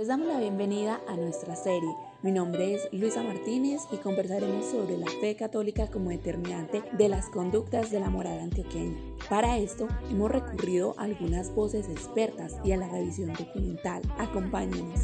Les damos la bienvenida a nuestra serie. Mi nombre es Luisa Martínez y conversaremos sobre la fe católica como determinante de las conductas de la moral antioqueña. Para esto hemos recurrido a algunas voces expertas y a la revisión documental. Acompáñenos.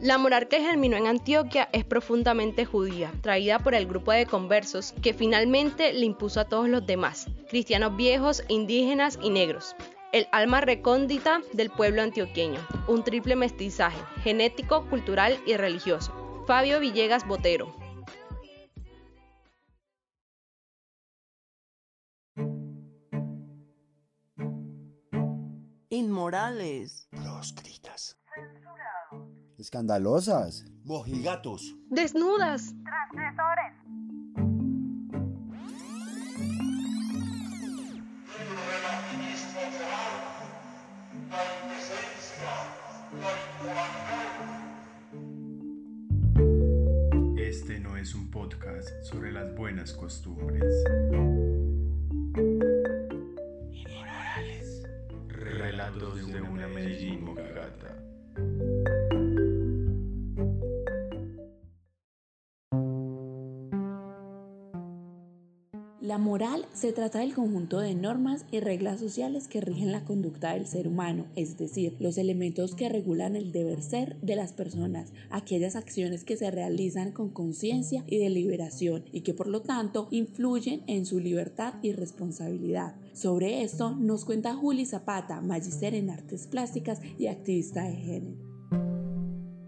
La moral que germinó en Antioquia es profundamente judía, traída por el grupo de conversos que finalmente le impuso a todos los demás, cristianos viejos, indígenas y negros el alma recóndita del pueblo antioqueño, un triple mestizaje, genético, cultural y religioso. Fabio Villegas Botero. Inmorales. Proscritas. Censurados. Escandalosas. Mojigatos. Desnudas. Transgresores. Este no es un podcast sobre las buenas costumbres. Inmorales. Relatos de una Medellín Mogagata. La moral se trata del conjunto de normas y reglas sociales que rigen la conducta del ser humano, es decir, los elementos que regulan el deber ser de las personas, aquellas acciones que se realizan con conciencia y deliberación y que por lo tanto influyen en su libertad y responsabilidad. Sobre esto nos cuenta Juli Zapata, magíster en artes plásticas y activista de género.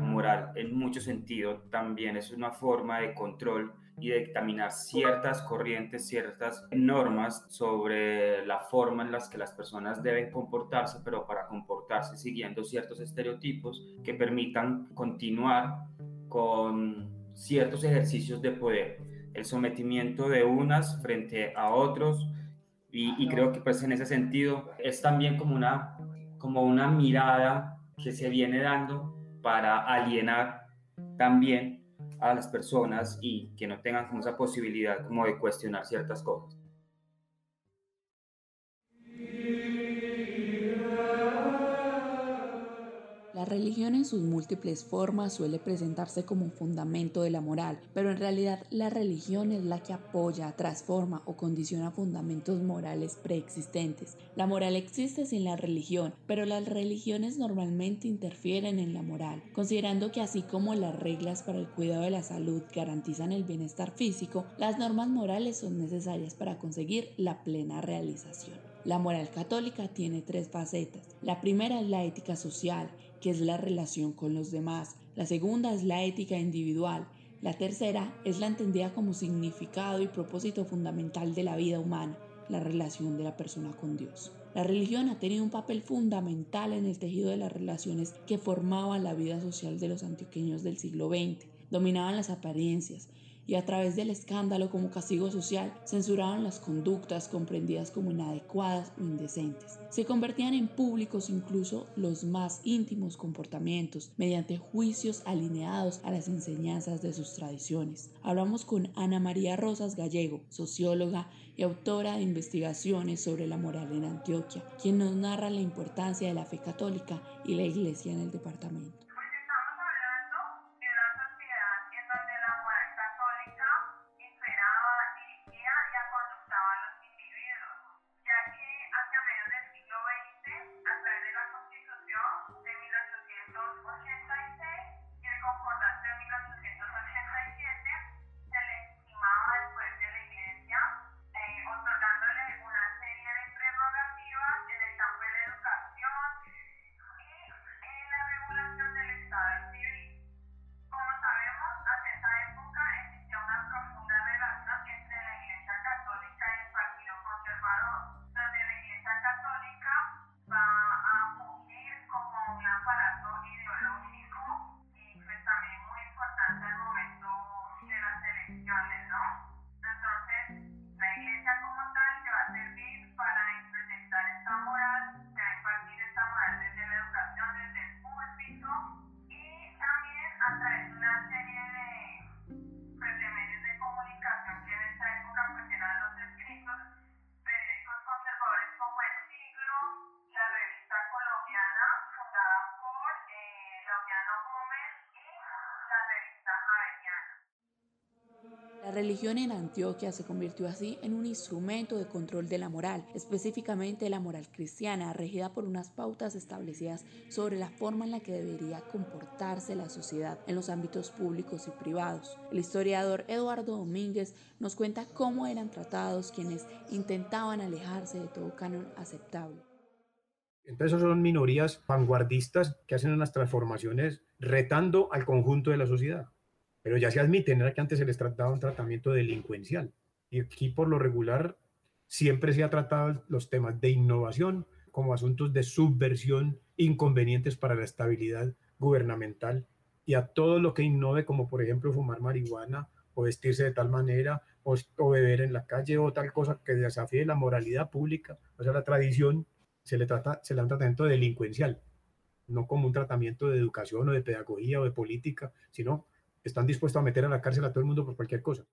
Moral en mucho sentido también es una forma de control y dictaminar ciertas corrientes, ciertas normas sobre la forma en las que las personas deben comportarse, pero para comportarse siguiendo ciertos estereotipos que permitan continuar con ciertos ejercicios de poder, el sometimiento de unas frente a otros y, y creo que pues en ese sentido es también como una, como una mirada que se viene dando para alienar también a las personas y que no tengan como esa posibilidad como de cuestionar ciertas cosas. La religión en sus múltiples formas suele presentarse como un fundamento de la moral, pero en realidad la religión es la que apoya, transforma o condiciona fundamentos morales preexistentes. La moral existe sin la religión, pero las religiones normalmente interfieren en la moral, considerando que así como las reglas para el cuidado de la salud garantizan el bienestar físico, las normas morales son necesarias para conseguir la plena realización. La moral católica tiene tres facetas. La primera es la ética social, que es la relación con los demás. La segunda es la ética individual. La tercera es la entendida como significado y propósito fundamental de la vida humana, la relación de la persona con Dios. La religión ha tenido un papel fundamental en el tejido de las relaciones que formaban la vida social de los antioqueños del siglo XX. Dominaban las apariencias, y a través del escándalo como castigo social censuraban las conductas comprendidas como inadecuadas o indecentes. Se convertían en públicos incluso los más íntimos comportamientos mediante juicios alineados a las enseñanzas de sus tradiciones. Hablamos con Ana María Rosas Gallego, socióloga y autora de investigaciones sobre la moral en Antioquia, quien nos narra la importancia de la fe católica y la iglesia en el departamento. Religión en Antioquia se convirtió así en un instrumento de control de la moral, específicamente la moral cristiana, regida por unas pautas establecidas sobre la forma en la que debería comportarse la sociedad en los ámbitos públicos y privados. El historiador Eduardo Domínguez nos cuenta cómo eran tratados quienes intentaban alejarse de todo canon aceptable. Entonces son minorías vanguardistas que hacen unas transformaciones retando al conjunto de la sociedad pero ya se admiten, era que antes se les trataba un tratamiento delincuencial. Y aquí por lo regular siempre se ha tratado los temas de innovación como asuntos de subversión inconvenientes para la estabilidad gubernamental y a todo lo que innove, como por ejemplo fumar marihuana o vestirse de tal manera o, beber en la calle o tal cosa que desafíe la moralidad pública, o sea, la tradición, se le trata, se le da un tratamiento delincuencial, no como un tratamiento de educación o de pedagogía o de política, sino están dispuestos a meter a la cárcel a todo el mundo por cualquier cosa.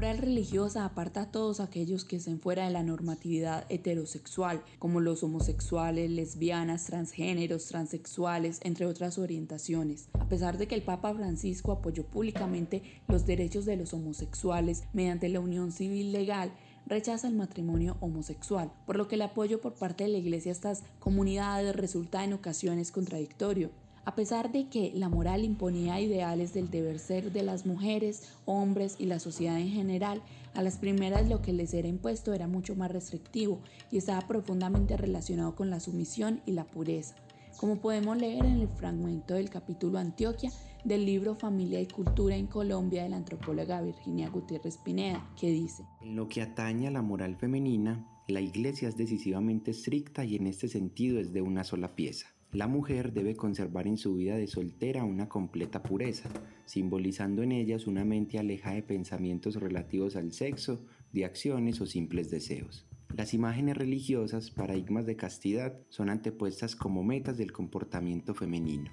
Moral religiosa aparta a todos aquellos que estén fuera de la normatividad heterosexual, como los homosexuales, lesbianas, transgéneros, transexuales, entre otras orientaciones. A pesar de que el Papa Francisco apoyó públicamente los derechos de los homosexuales mediante la unión civil legal, rechaza el matrimonio homosexual, por lo que el apoyo por parte de la Iglesia a estas comunidades resulta en ocasiones contradictorio. A pesar de que la moral imponía ideales del deber ser de las mujeres, hombres y la sociedad en general, a las primeras lo que les era impuesto era mucho más restrictivo y estaba profundamente relacionado con la sumisión y la pureza. Como podemos leer en el fragmento del capítulo Antioquia, del libro Familia y Cultura en Colombia de la antropóloga Virginia Gutiérrez Pineda, que dice, En lo que atañe a la moral femenina, la Iglesia es decisivamente estricta y en este sentido es de una sola pieza. La mujer debe conservar en su vida de soltera una completa pureza, simbolizando en ellas una mente alejada de pensamientos relativos al sexo, de acciones o simples deseos. Las imágenes religiosas, paradigmas de castidad, son antepuestas como metas del comportamiento femenino.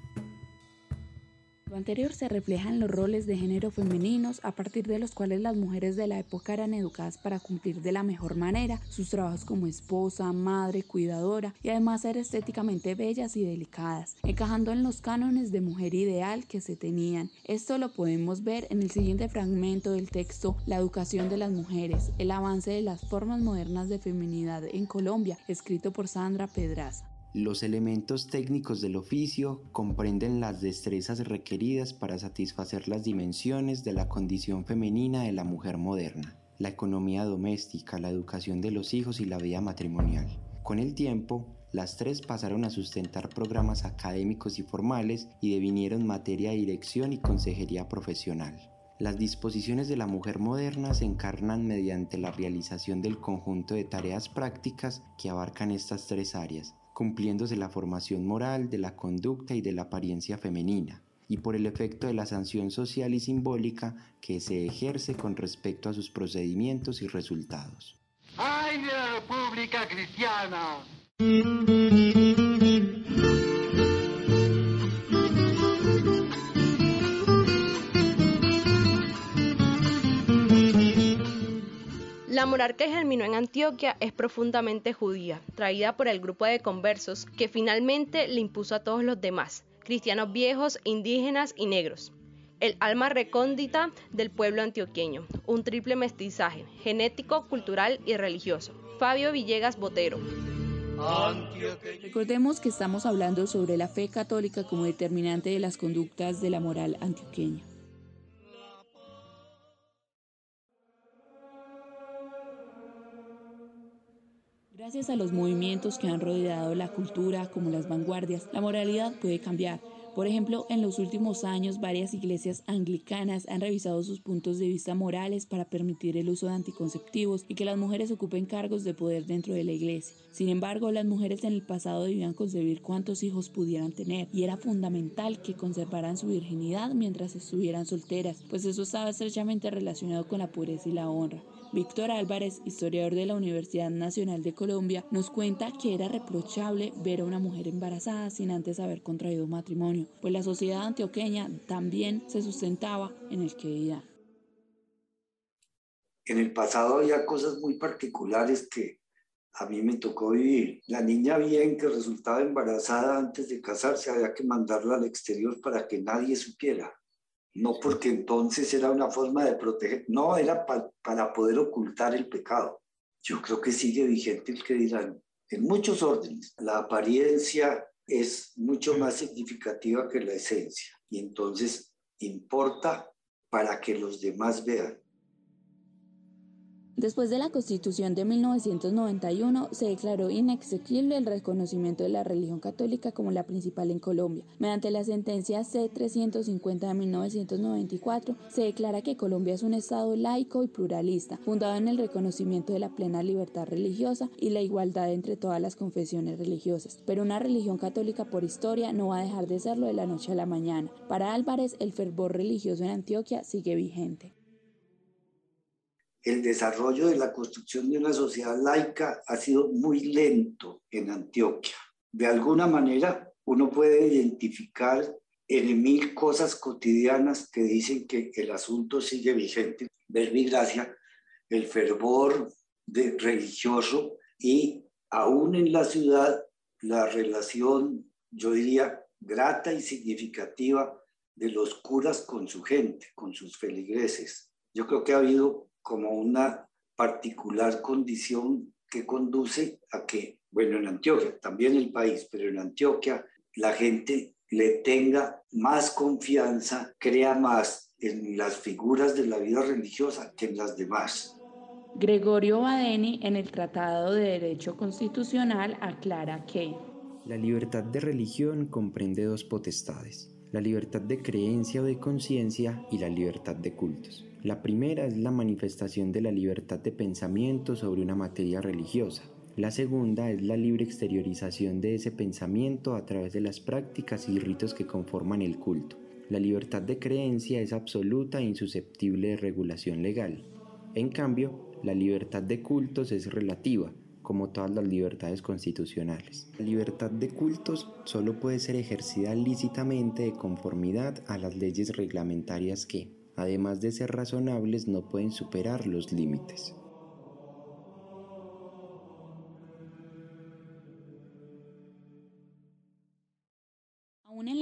Anterior se refleja en los roles de género femeninos a partir de los cuales las mujeres de la época eran educadas para cumplir de la mejor manera sus trabajos como esposa, madre, cuidadora y además ser estéticamente bellas y delicadas, encajando en los cánones de mujer ideal que se tenían. Esto lo podemos ver en el siguiente fragmento del texto La educación de las mujeres, el avance de las formas modernas de feminidad en Colombia, escrito por Sandra Pedraza. Los elementos técnicos del oficio comprenden las destrezas requeridas para satisfacer las dimensiones de la condición femenina de la mujer moderna, la economía doméstica, la educación de los hijos y la vida matrimonial. Con el tiempo, las tres pasaron a sustentar programas académicos y formales y devinieron materia de dirección y consejería profesional. Las disposiciones de la mujer moderna se encarnan mediante la realización del conjunto de tareas prácticas que abarcan estas tres áreas, cumpliéndose la formación moral de la conducta y de la apariencia femenina, y por el efecto de la sanción social y simbólica que se ejerce con respecto a sus procedimientos y resultados. ¡Ay de la República Cristiana! Moral que germinó en Antioquia es profundamente judía, traída por el grupo de conversos que finalmente le impuso a todos los demás, cristianos viejos, indígenas y negros. El alma recóndita del pueblo antioqueño, un triple mestizaje, genético, cultural y religioso. Fabio Villegas Botero. Recordemos que estamos hablando sobre la fe católica como determinante de las conductas de la moral antioqueña. Gracias a los movimientos que han rodeado la cultura, como las vanguardias, la moralidad puede cambiar. Por ejemplo, en los últimos años varias iglesias anglicanas han revisado sus puntos de vista morales para permitir el uso de anticonceptivos y que las mujeres ocupen cargos de poder dentro de la iglesia. Sin embargo, las mujeres en el pasado debían concebir cuántos hijos pudieran tener y era fundamental que conservaran su virginidad mientras estuvieran solteras, pues eso estaba estrechamente relacionado con la pureza y la honra. Víctor Álvarez, historiador de la Universidad Nacional de Colombia, nos cuenta que era reprochable ver a una mujer embarazada sin antes haber contraído matrimonio, pues la sociedad antioqueña también se sustentaba en el que. En el pasado había cosas muy particulares que a mí me tocó vivir. La niña bien que resultaba embarazada antes de casarse había que mandarla al exterior para que nadie supiera. No porque entonces era una forma de proteger, no, era para poder ocultar el pecado. Yo creo que sigue vigente el que dirán, en muchos órdenes, la apariencia es mucho más significativa que la esencia y entonces importa para que los demás vean. Después de la Constitución de 1991, se declaró inexequible el reconocimiento de la religión católica como la principal en Colombia. Mediante la sentencia C-350 de 1994, se declara que Colombia es un Estado laico y pluralista, fundado en el reconocimiento de la plena libertad religiosa y la igualdad entre todas las confesiones religiosas. Pero una religión católica por historia no va a dejar de serlo de la noche a la mañana. Para Álvarez, el fervor religioso en Antioquia sigue vigente el desarrollo de la construcción de una sociedad laica ha sido muy lento en Antioquia. De alguna manera, uno puede identificar en mil cosas cotidianas que dicen que el asunto sigue vigente. Ver mi gracia, el fervor de religioso y aún en la ciudad la relación, yo diría, grata y significativa de los curas con su gente, con sus feligreses. Yo creo que ha habido como una particular condición que conduce a que, bueno, en Antioquia, también el país, pero en Antioquia la gente le tenga más confianza, crea más en las figuras de la vida religiosa que en las demás. Gregorio Badeni en el Tratado de Derecho Constitucional aclara que la libertad de religión comprende dos potestades, la libertad de creencia o de conciencia y la libertad de cultos. La primera es la manifestación de la libertad de pensamiento sobre una materia religiosa. La segunda es la libre exteriorización de ese pensamiento a través de las prácticas y ritos que conforman el culto. La libertad de creencia es absoluta e insusceptible de regulación legal. En cambio, la libertad de cultos es relativa, como todas las libertades constitucionales. La libertad de cultos solo puede ser ejercida lícitamente de conformidad a las leyes reglamentarias que, además de ser razonables, no pueden superar los límites.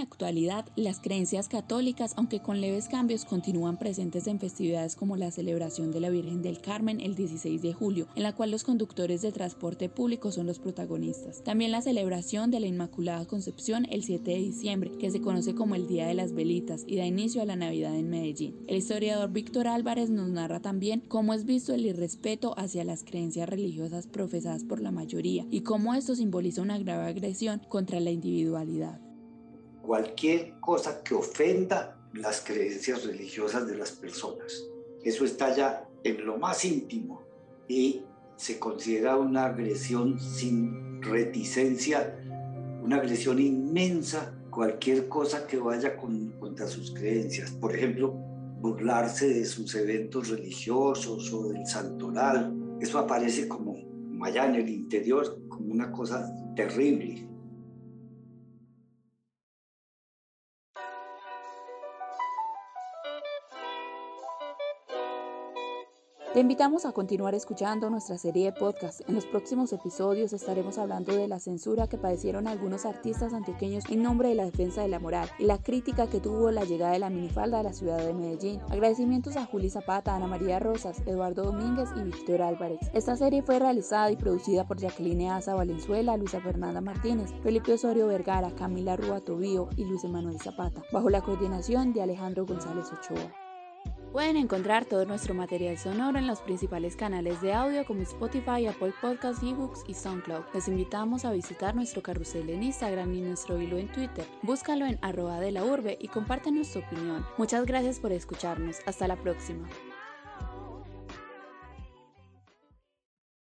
Actualidad, las creencias católicas, aunque con leves cambios, continúan presentes en festividades como la celebración de la Virgen del Carmen el 16 de julio, en la cual los conductores de transporte público son los protagonistas. También la celebración de la Inmaculada Concepción el 7 de diciembre, que se conoce como el Día de las Velitas y da inicio a la Navidad en Medellín. El historiador Víctor Álvarez nos narra también cómo es visto el irrespeto hacia las creencias religiosas profesadas por la mayoría y cómo esto simboliza una grave agresión contra la individualidad cualquier cosa que ofenda las creencias religiosas de las personas. Eso está ya en lo más íntimo y se considera una agresión sin reticencia, una agresión inmensa, cualquier cosa que vaya contra sus creencias. Por ejemplo, burlarse de sus eventos religiosos o del santoral. Eso aparece como allá en el interior como una cosa terrible. Te invitamos a continuar escuchando nuestra serie de podcast. En los próximos episodios estaremos hablando de la censura que padecieron algunos artistas antioqueños en nombre de la defensa de la moral y la crítica que tuvo la llegada de la minifalda a la ciudad de Medellín. Agradecimientos a Juli Zapata, Ana María Rosas, Eduardo Domínguez y Víctor Álvarez. Esta serie fue realizada y producida por Jacqueline Asa Valenzuela, Luisa Fernanda Martínez, Felipe Osorio Vergara, Camila Rúa Tobío y Luis Emanuel Zapata, bajo la coordinación de Alejandro González Ochoa. Pueden encontrar todo nuestro material sonoro en los principales canales de audio como Spotify, Apple Podcasts, eBooks y SoundCloud. Les invitamos a visitar nuestro carrusel en Instagram y nuestro hilo en Twitter. Búscalo en arroba de la urbe y compártenos tu opinión. Muchas gracias por escucharnos. Hasta la próxima.